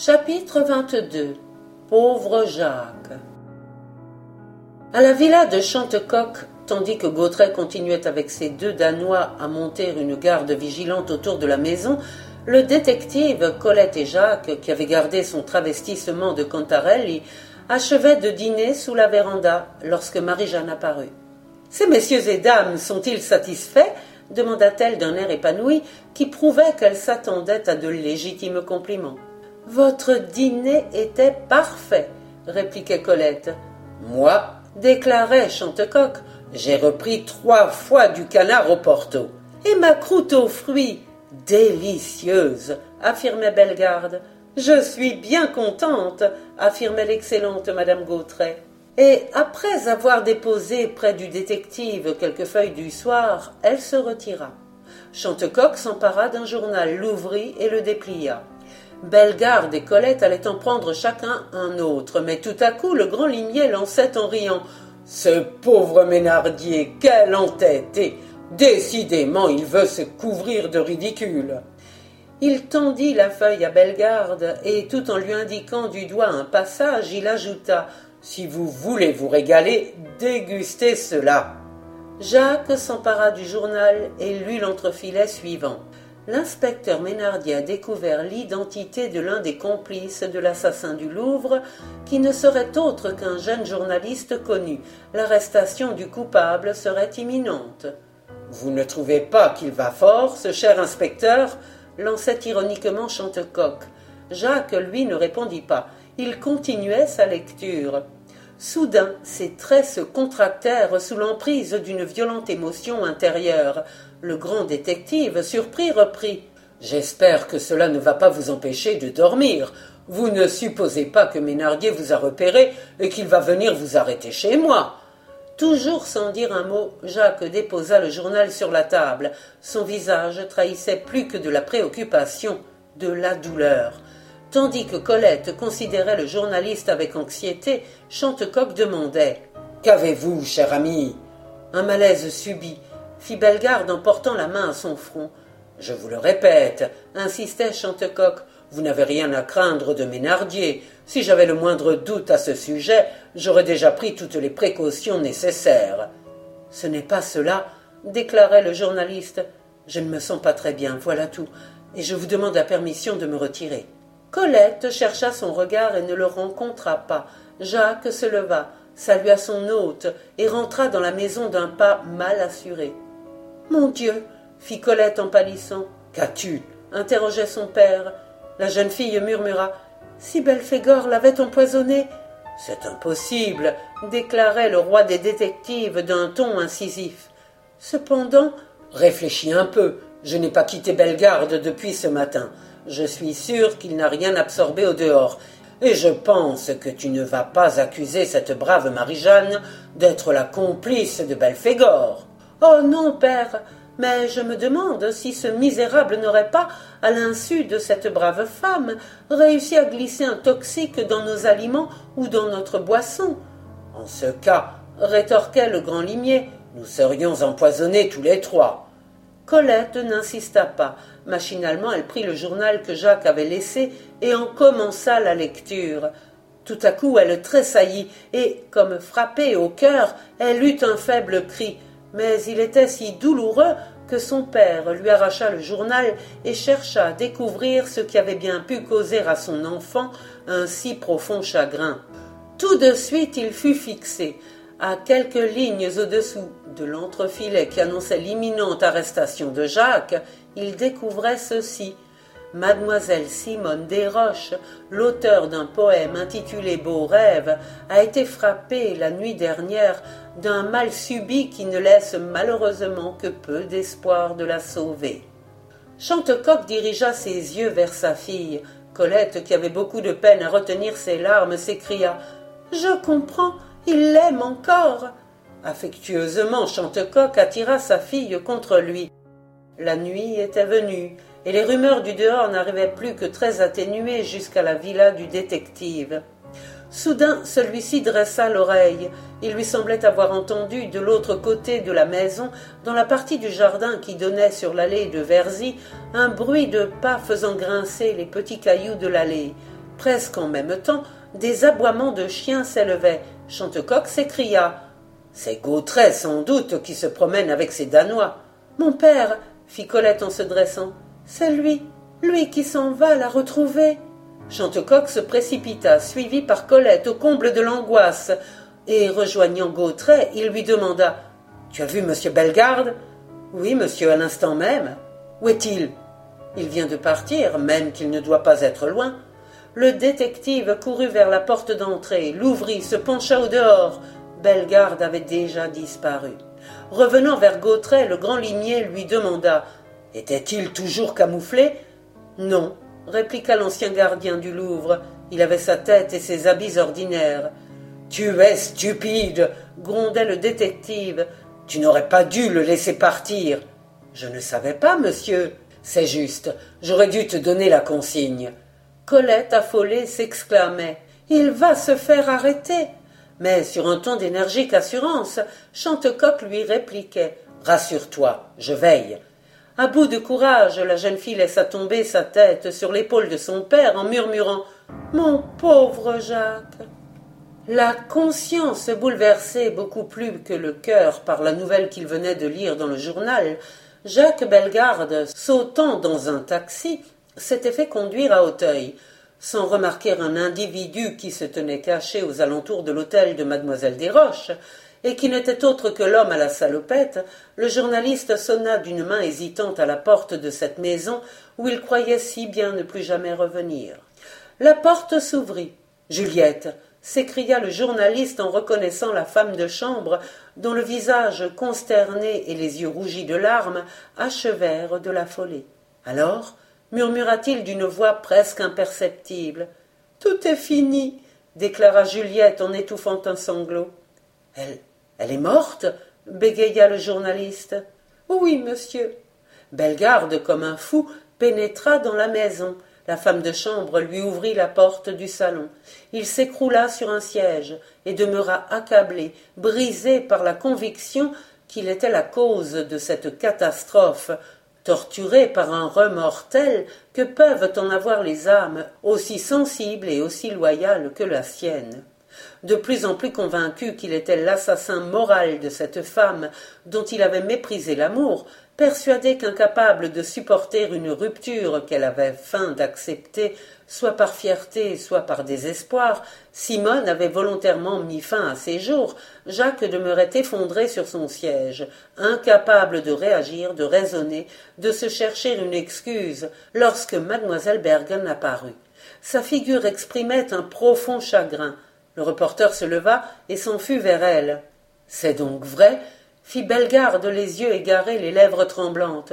Chapitre 22 Pauvre Jacques À la villa de Chantecoq, tandis que Gautret continuait avec ses deux Danois à monter une garde vigilante autour de la maison, le détective Colette et Jacques, qui avait gardé son travestissement de Cantarelli, achevaient de dîner sous la véranda lorsque Marie-Jeanne apparut. Ces messieurs et dames sont-ils satisfaits? demanda-t-elle d'un air épanoui qui prouvait qu'elle s'attendait à de légitimes compliments. Votre dîner était parfait, répliquait Colette. Moi, déclarait Chantecoq, j'ai repris trois fois du canard au porto. Et ma croûte aux fruits, délicieuse, affirmait Bellegarde. Je suis bien contente, affirmait l'excellente madame Gautret. Et après avoir déposé près du détective quelques feuilles du soir, elle se retira. Chantecoq s'empara d'un journal, l'ouvrit et le déplia. Bellegarde et Colette allaient en prendre chacun un autre, mais tout à coup le grand limier lançait en riant. Ce pauvre Ménardier, quel entêté. Décidément, il veut se couvrir de ridicule. Il tendit la feuille à Bellegarde, et tout en lui indiquant du doigt un passage, il ajouta. Si vous voulez vous régaler, dégustez cela. Jacques s'empara du journal et lut l'entrefilet suivant l'inspecteur Ménardier a découvert l'identité de l'un des complices de l'assassin du Louvre, qui ne serait autre qu'un jeune journaliste connu. L'arrestation du coupable serait imminente. Vous ne trouvez pas qu'il va fort, ce cher inspecteur? Lançait ironiquement Chantecoq. Jacques, lui, ne répondit pas. Il continuait sa lecture. Soudain, ses traits se contractèrent sous l'emprise d'une violente émotion intérieure. Le grand détective, surpris, reprit. J'espère que cela ne va pas vous empêcher de dormir. Vous ne supposez pas que Ménardier vous a repéré et qu'il va venir vous arrêter chez moi. Toujours sans dire un mot, Jacques déposa le journal sur la table. Son visage trahissait plus que de la préoccupation, de la douleur. Tandis que Colette considérait le journaliste avec anxiété, Chantecoq demandait Qu'avez-vous, cher ami? Un malaise subit, fit Bellegarde en portant la main à son front. Je vous le répète, insistait Chantecoq, vous n'avez rien à craindre de Ménardier. Si j'avais le moindre doute à ce sujet, j'aurais déjà pris toutes les précautions nécessaires. Ce n'est pas cela, déclarait le journaliste. Je ne me sens pas très bien, voilà tout, et je vous demande la permission de me retirer. Colette chercha son regard et ne le rencontra pas. Jacques se leva, salua son hôte et rentra dans la maison d'un pas mal assuré. Mon Dieu fit Colette en pâlissant. Qu'as-tu? interrogeait son père. La jeune fille murmura. Si Belphégor l'avait empoisonné. C'est impossible, déclarait le roi des détectives d'un ton incisif. Cependant, réfléchis un peu. Je n'ai pas quitté Bellegarde depuis ce matin. Je suis sûr qu'il n'a rien absorbé au dehors, et je pense que tu ne vas pas accuser cette brave Marie-Jeanne d'être la complice de Belphégor. Oh non, père, mais je me demande si ce misérable n'aurait pas, à l'insu de cette brave femme, réussi à glisser un toxique dans nos aliments ou dans notre boisson. En ce cas, rétorquait le grand limier, nous serions empoisonnés tous les trois. Colette n'insista pas. Machinalement, elle prit le journal que Jacques avait laissé et en commença la lecture. Tout à coup, elle tressaillit et, comme frappée au cœur, elle eut un faible cri. Mais il était si douloureux que son père lui arracha le journal et chercha à découvrir ce qui avait bien pu causer à son enfant un si profond chagrin. Tout de suite il fut fixé. À quelques lignes au-dessous de l'entrefilet qui annonçait l'imminente arrestation de Jacques, il découvrait ceci. Mademoiselle Simone Desroches, l'auteur d'un poème intitulé Beaux rêves, a été frappée la nuit dernière d'un mal subi qui ne laisse malheureusement que peu d'espoir de la sauver. Chantecoq dirigea ses yeux vers sa fille. Colette, qui avait beaucoup de peine à retenir ses larmes, s'écria Je comprends, il l'aime encore. Affectueusement, Chantecoq attira sa fille contre lui. La nuit était venue, et les rumeurs du dehors n'arrivaient plus que très atténuées jusqu'à la villa du détective. Soudain, celui-ci dressa l'oreille. Il lui semblait avoir entendu de l'autre côté de la maison, dans la partie du jardin qui donnait sur l'allée de Verzy, un bruit de pas faisant grincer les petits cailloux de l'allée. Presque en même temps, des aboiements de chiens s'élevaient. Chantecoq s'écria. C'est Gautret, sans doute, qui se promène avec ses Danois. Mon père, fit Colette en se dressant, c'est lui, lui qui s'en va la retrouver. Chantecoq se précipita, suivi par Colette, au comble de l'angoisse, et rejoignant Gautret, il lui demanda Tu as vu monsieur Bellegarde? Oui, monsieur, à l'instant même. Où est-il? Il vient de partir, même qu'il ne doit pas être loin. Le détective courut vers la porte d'entrée, l'ouvrit, se pencha au dehors. Bellegarde avait déjà disparu. Revenant vers Gautret, le grand limier lui demanda Était-il toujours camouflé? Non, répliqua l'ancien gardien du Louvre. Il avait sa tête et ses habits ordinaires. Tu es stupide, grondait le détective. Tu n'aurais pas dû le laisser partir. Je ne savais pas, monsieur. C'est juste. J'aurais dû te donner la consigne. Colette, affolée, s'exclamait. Il va se faire arrêter. Mais sur un ton d'énergique assurance, Chantecoq lui répliquait. Rassure-toi, je veille. À bout de courage, la jeune fille laissa tomber sa tête sur l'épaule de son père en murmurant. Mon pauvre Jacques. La conscience bouleversée beaucoup plus que le cœur par la nouvelle qu'il venait de lire dans le journal, Jacques Bellegarde, sautant dans un taxi, s'était fait conduire à Auteuil, sans remarquer un individu qui se tenait caché aux alentours de l'hôtel de mademoiselle Desroches, et qui n'était autre que l'homme à la salopette, le journaliste sonna d'une main hésitante à la porte de cette maison où il croyait si bien ne plus jamais revenir. La porte s'ouvrit. Juliette, s'écria le journaliste en reconnaissant la femme de chambre dont le visage consterné et les yeux rougis de larmes achevèrent de l'affoler. Alors, murmura-t-il d'une voix presque imperceptible. Tout est fini, déclara Juliette en étouffant un sanglot. Elle elle est morte bégaya le journaliste. Oui, monsieur. Bellegarde, comme un fou, pénétra dans la maison. La femme de chambre lui ouvrit la porte du salon. Il s'écroula sur un siège et demeura accablé, brisé par la conviction qu'il était la cause de cette catastrophe, torturé par un remords tel que peuvent en avoir les âmes aussi sensibles et aussi loyales que la sienne. De plus en plus convaincu qu'il était l'assassin moral de cette femme dont il avait méprisé l'amour, persuadé qu'incapable de supporter une rupture qu'elle avait faim d'accepter, soit par fierté, soit par désespoir, Simone avait volontairement mis fin à ses jours, Jacques demeurait effondré sur son siège, incapable de réagir, de raisonner, de se chercher une excuse, lorsque mademoiselle Bergen apparut. Sa figure exprimait un profond chagrin. Le reporter se leva et s'en fut vers elle. C'est donc vrai? fit Bellegarde, les yeux égarés, les lèvres tremblantes.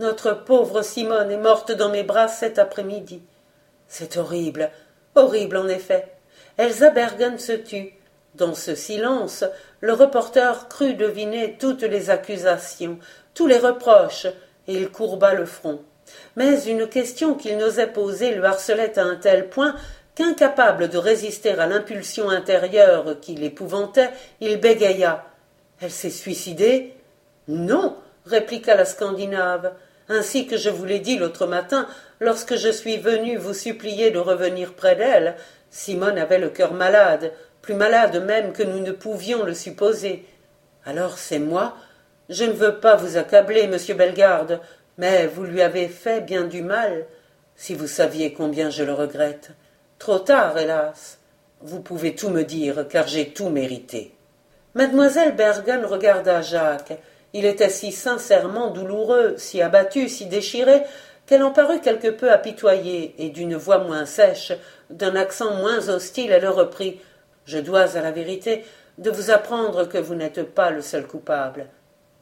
Notre pauvre Simone est morte dans mes bras cet après-midi. C'est horrible, horrible en effet. Elsa Bergen se tut. Dans ce silence, le reporter crut deviner toutes les accusations, tous les reproches, et il courba le front. Mais une question qu'il n'osait poser le harcelait à un tel point qu'incapable de résister à l'impulsion intérieure qui l'épouvantait, il bégaya. Elle s'est suicidée? Non, répliqua la Scandinave. Ainsi que je vous l'ai dit l'autre matin, lorsque je suis venu vous supplier de revenir près d'elle, Simone avait le cœur malade, plus malade même que nous ne pouvions le supposer. Alors c'est moi. Je ne veux pas vous accabler, monsieur Bellegarde, mais vous lui avez fait bien du mal. Si vous saviez combien je le regrette. Trop tard, hélas. Vous pouvez tout me dire, car j'ai tout mérité. Mademoiselle Bergen regarda Jacques. Il était si sincèrement douloureux, si abattu, si déchiré, qu'elle en parut quelque peu apitoyée, et d'une voix moins sèche, d'un accent moins hostile, elle reprit. Je dois, à la vérité, de vous apprendre que vous n'êtes pas le seul coupable.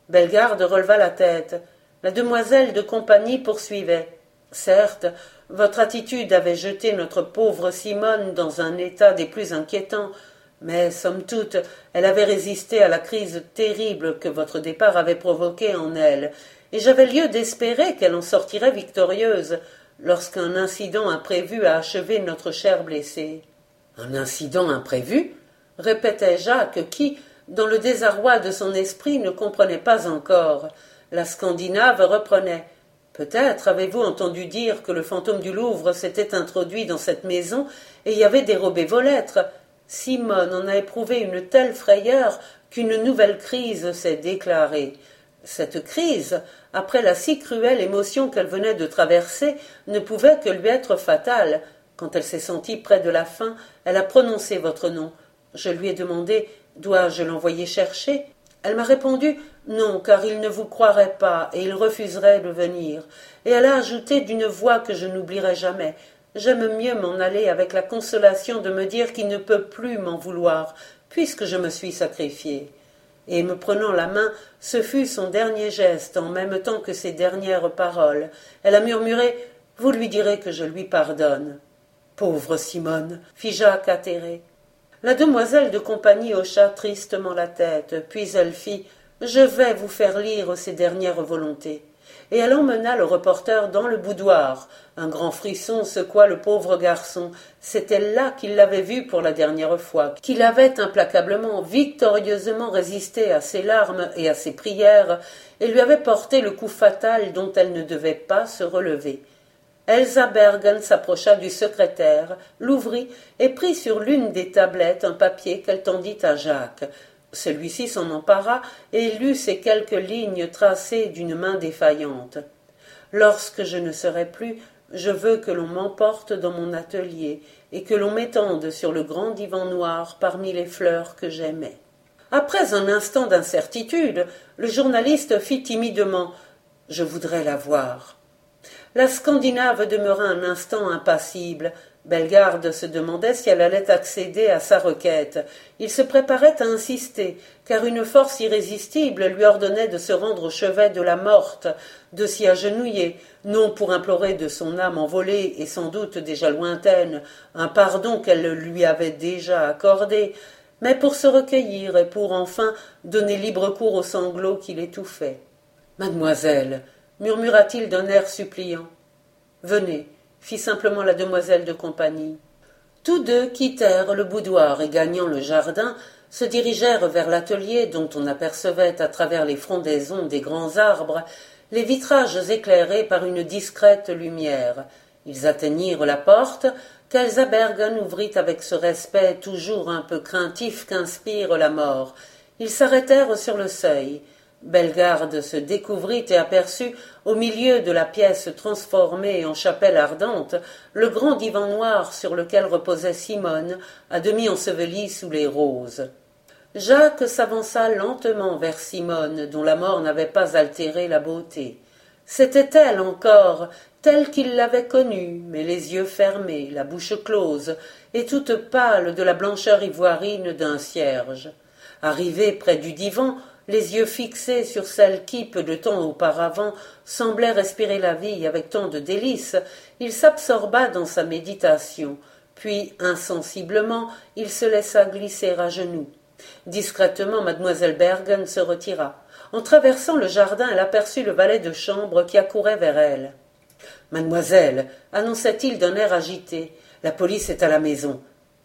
Bellegarde releva la tête. La demoiselle de compagnie poursuivait. Certes, votre attitude avait jeté notre pauvre Simone dans un état des plus inquiétants, mais somme toute, elle avait résisté à la crise terrible que votre départ avait provoquée en elle, et j'avais lieu d'espérer qu'elle en sortirait victorieuse lorsqu'un incident imprévu a achevé notre chère blessée. Un incident imprévu? Répétait Jacques, qui, dans le désarroi de son esprit, ne comprenait pas encore. La Scandinave reprenait. Peut-être avez-vous entendu dire que le fantôme du Louvre s'était introduit dans cette maison et y avait dérobé vos lettres. Simone en a éprouvé une telle frayeur qu'une nouvelle crise s'est déclarée. Cette crise, après la si cruelle émotion qu'elle venait de traverser, ne pouvait que lui être fatale. Quand elle s'est sentie près de la fin, elle a prononcé votre nom. Je lui ai demandé Dois-je l'envoyer chercher? Elle m'a répondu Non, car il ne vous croirait pas et il refuserait de venir. Et elle a ajouté d'une voix que je n'oublierai jamais J'aime mieux m'en aller avec la consolation de me dire qu'il ne peut plus m'en vouloir, puisque je me suis sacrifiée. Et me prenant la main, ce fut son dernier geste en même temps que ses dernières paroles. Elle a murmuré Vous lui direz que je lui pardonne. Pauvre Simone, fit Jacques atterré. La demoiselle de compagnie hocha tristement la tête, puis elle fit Je vais vous faire lire ses dernières volontés et elle emmena le reporter dans le boudoir. Un grand frisson secoua le pauvre garçon. C'était là qu'il l'avait vu pour la dernière fois, qu'il avait implacablement, victorieusement résisté à ses larmes et à ses prières, et lui avait porté le coup fatal dont elle ne devait pas se relever. Elsa Bergen s'approcha du secrétaire, l'ouvrit et prit sur l'une des tablettes un papier qu'elle tendit à Jacques. Celui-ci s'en empara et lut ces quelques lignes tracées d'une main défaillante. Lorsque je ne serai plus, je veux que l'on m'emporte dans mon atelier et que l'on m'étende sur le grand divan noir parmi les fleurs que j'aimais. Après un instant d'incertitude, le journaliste fit timidement Je voudrais la voir. La Scandinave demeura un instant impassible, Bellegarde se demandait si elle allait accéder à sa requête. Il se préparait à insister, car une force irrésistible lui ordonnait de se rendre au chevet de la morte, de s'y agenouiller, non pour implorer de son âme envolée et sans doute déjà lointaine un pardon qu'elle lui avait déjà accordé, mais pour se recueillir et pour enfin donner libre cours aux sanglots qui l'étouffaient. Mademoiselle, murmura-t-il d'un air suppliant, venez, fit simplement la demoiselle de compagnie. Tous deux quittèrent le boudoir et gagnant le jardin, se dirigèrent vers l'atelier dont on apercevait à travers les frondaisons des grands arbres les vitrages éclairés par une discrète lumière. Ils atteignirent la porte qu'Elsa Bergen ouvrit avec ce respect toujours un peu craintif qu'inspire la mort. Ils s'arrêtèrent sur le seuil. Bellegarde se découvrit et aperçut, au milieu de la pièce transformée en chapelle ardente, le grand divan noir sur lequel reposait Simone, à demi ensevelie sous les roses. Jacques s'avança lentement vers Simone, dont la mort n'avait pas altéré la beauté. C'était elle encore, telle qu'il l'avait connue, mais les yeux fermés, la bouche close, et toute pâle de la blancheur ivoirine d'un cierge. Arrivé près du divan, les yeux fixés sur celle qui, peu de temps auparavant, semblait respirer la vie avec tant de délices, il s'absorba dans sa méditation, puis, insensiblement, il se laissa glisser à genoux. Discrètement, mademoiselle Bergen se retira. En traversant le jardin, elle aperçut le valet de chambre qui accourait vers elle. Mademoiselle, annonça-t-il d'un air agité, la police est à la maison.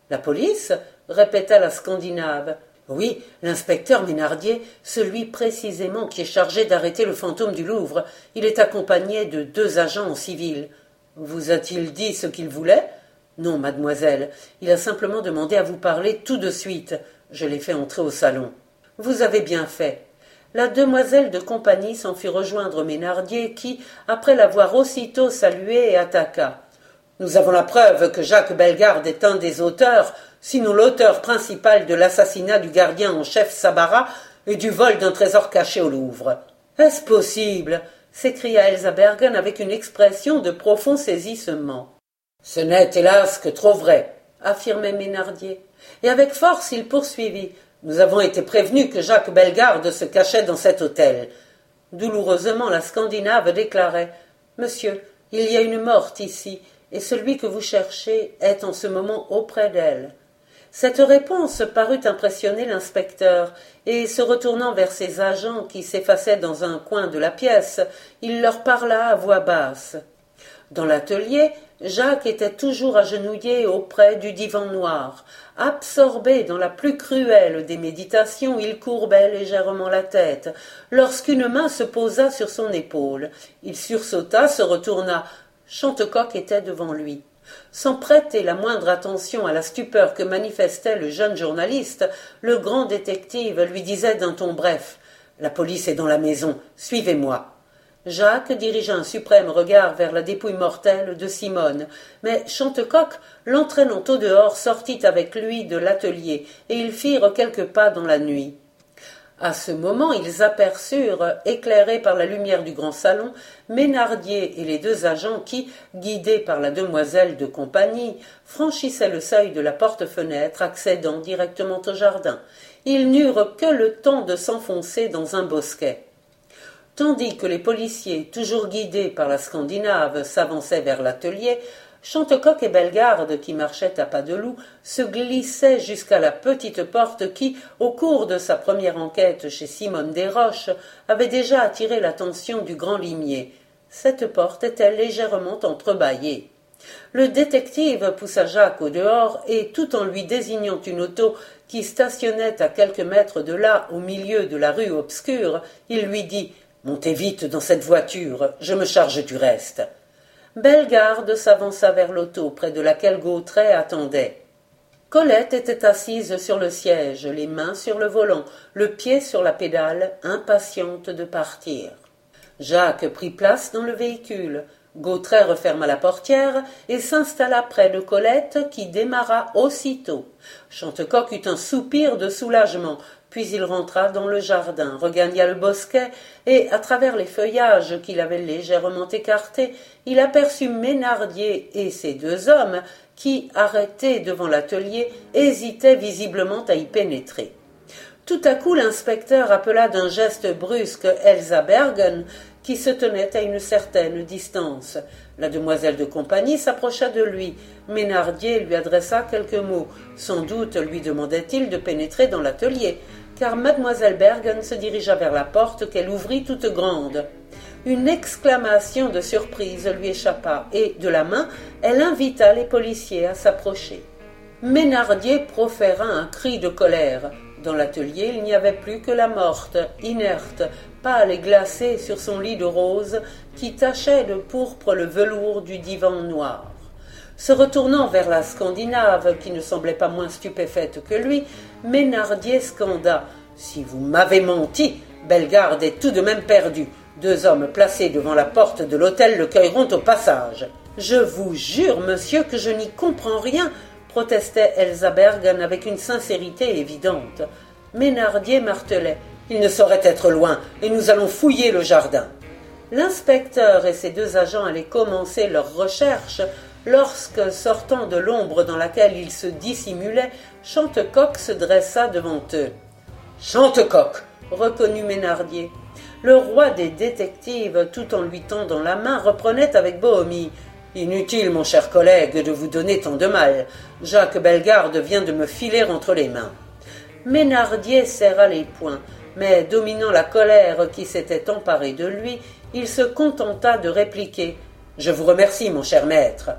La police? répéta la Scandinave. Oui, l'inspecteur Ménardier, celui précisément qui est chargé d'arrêter le fantôme du Louvre. Il est accompagné de deux agents en civil. Vous a-t-il dit ce qu'il voulait? Non, mademoiselle. Il a simplement demandé à vous parler tout de suite. Je l'ai fait entrer au salon. Vous avez bien fait. La demoiselle de compagnie s'en fit rejoindre Ménardier qui, après l'avoir aussitôt salué, attaqua. Nous avons la preuve que Jacques Bellegarde est un des auteurs sinon l'auteur principal de l'assassinat du gardien en chef Sabara et du vol d'un trésor caché au Louvre. Est-ce possible? s'écria Elsa Bergen avec une expression de profond saisissement. Ce n'est hélas que trop vrai, affirmait Ménardier. Et avec force il poursuivit. Nous avons été prévenus que Jacques Bellegarde se cachait dans cet hôtel. Douloureusement la Scandinave déclarait. Monsieur, il y a une morte ici, et celui que vous cherchez est en ce moment auprès d'elle. Cette réponse parut impressionner l'inspecteur, et se retournant vers ses agents qui s'effaçaient dans un coin de la pièce, il leur parla à voix basse. Dans l'atelier, Jacques était toujours agenouillé auprès du divan noir. Absorbé dans la plus cruelle des méditations, il courbait légèrement la tête, lorsqu'une main se posa sur son épaule. Il sursauta, se retourna. Chantecoq était devant lui. Sans prêter la moindre attention à la stupeur que manifestait le jeune journaliste, le grand détective lui disait d'un ton bref La police est dans la maison, suivez-moi. Jacques dirigea un suprême regard vers la dépouille mortelle de Simone, mais Chantecoq, l'entraînant au dehors, sortit avec lui de l'atelier, et ils firent quelques pas dans la nuit. À ce moment, ils aperçurent, éclairés par la lumière du grand salon, Ménardier et les deux agents qui, guidés par la demoiselle de compagnie, franchissaient le seuil de la porte-fenêtre accédant directement au jardin. Ils n'eurent que le temps de s'enfoncer dans un bosquet. Tandis que les policiers, toujours guidés par la Scandinave, s'avançaient vers l'atelier, Chantecoq et Bellegarde, qui marchaient à pas de loup, se glissaient jusqu'à la petite porte qui, au cours de sa première enquête chez Simone Desroches, avait déjà attiré l'attention du grand limier. Cette porte était légèrement entrebâillée. Le détective poussa Jacques au dehors et, tout en lui désignant une auto qui stationnait à quelques mètres de là, au milieu de la rue obscure, il lui dit Montez vite dans cette voiture, je me charge du reste. Bellegarde s'avança vers l'auto près de laquelle Gautret attendait. Colette était assise sur le siège, les mains sur le volant, le pied sur la pédale, impatiente de partir. Jacques prit place dans le véhicule. Gautret referma la portière et s'installa près de Colette qui démarra aussitôt. Chantecoq eut un soupir de soulagement, puis il rentra dans le jardin, regagna le bosquet, et, à travers les feuillages qu'il avait légèrement écartés, il aperçut Ménardier et ses deux hommes qui, arrêtés devant l'atelier, hésitaient visiblement à y pénétrer. Tout à coup, l'inspecteur appela d'un geste brusque Elsa Bergen, qui se tenait à une certaine distance. La demoiselle de compagnie s'approcha de lui. Ménardier lui adressa quelques mots. Sans doute lui demandait-il de pénétrer dans l'atelier car mademoiselle Bergen se dirigea vers la porte qu'elle ouvrit toute grande. Une exclamation de surprise lui échappa, et, de la main, elle invita les policiers à s'approcher. Ménardier proféra un cri de colère. Dans l'atelier, il n'y avait plus que la morte, inerte, pâle et glacée sur son lit de rose, qui tachait de pourpre le velours du divan noir. Se retournant vers la Scandinave, qui ne semblait pas moins stupéfaite que lui, Ménardier scanda Si vous m'avez menti, Bellegarde est tout de même perdu. Deux hommes placés devant la porte de l'hôtel le cueilleront au passage. Je vous jure, monsieur, que je n'y comprends rien, protestait Elsa Bergen avec une sincérité évidente. Ménardier martelait Il ne saurait être loin, et nous allons fouiller le jardin. L'inspecteur et ses deux agents allaient commencer leurs recherches lorsque, sortant de l'ombre dans laquelle il se dissimulait, Chantecoq se dressa devant eux. Chantecoq reconnut Ménardier. Le roi des détectives, tout en lui tendant la main, reprenait avec bonhomie. Inutile, mon cher collègue, de vous donner tant de mal. Jacques Bellegarde vient de me filer entre les mains. Ménardier serra les poings, mais dominant la colère qui s'était emparée de lui, il se contenta de répliquer. Je vous remercie, mon cher maître.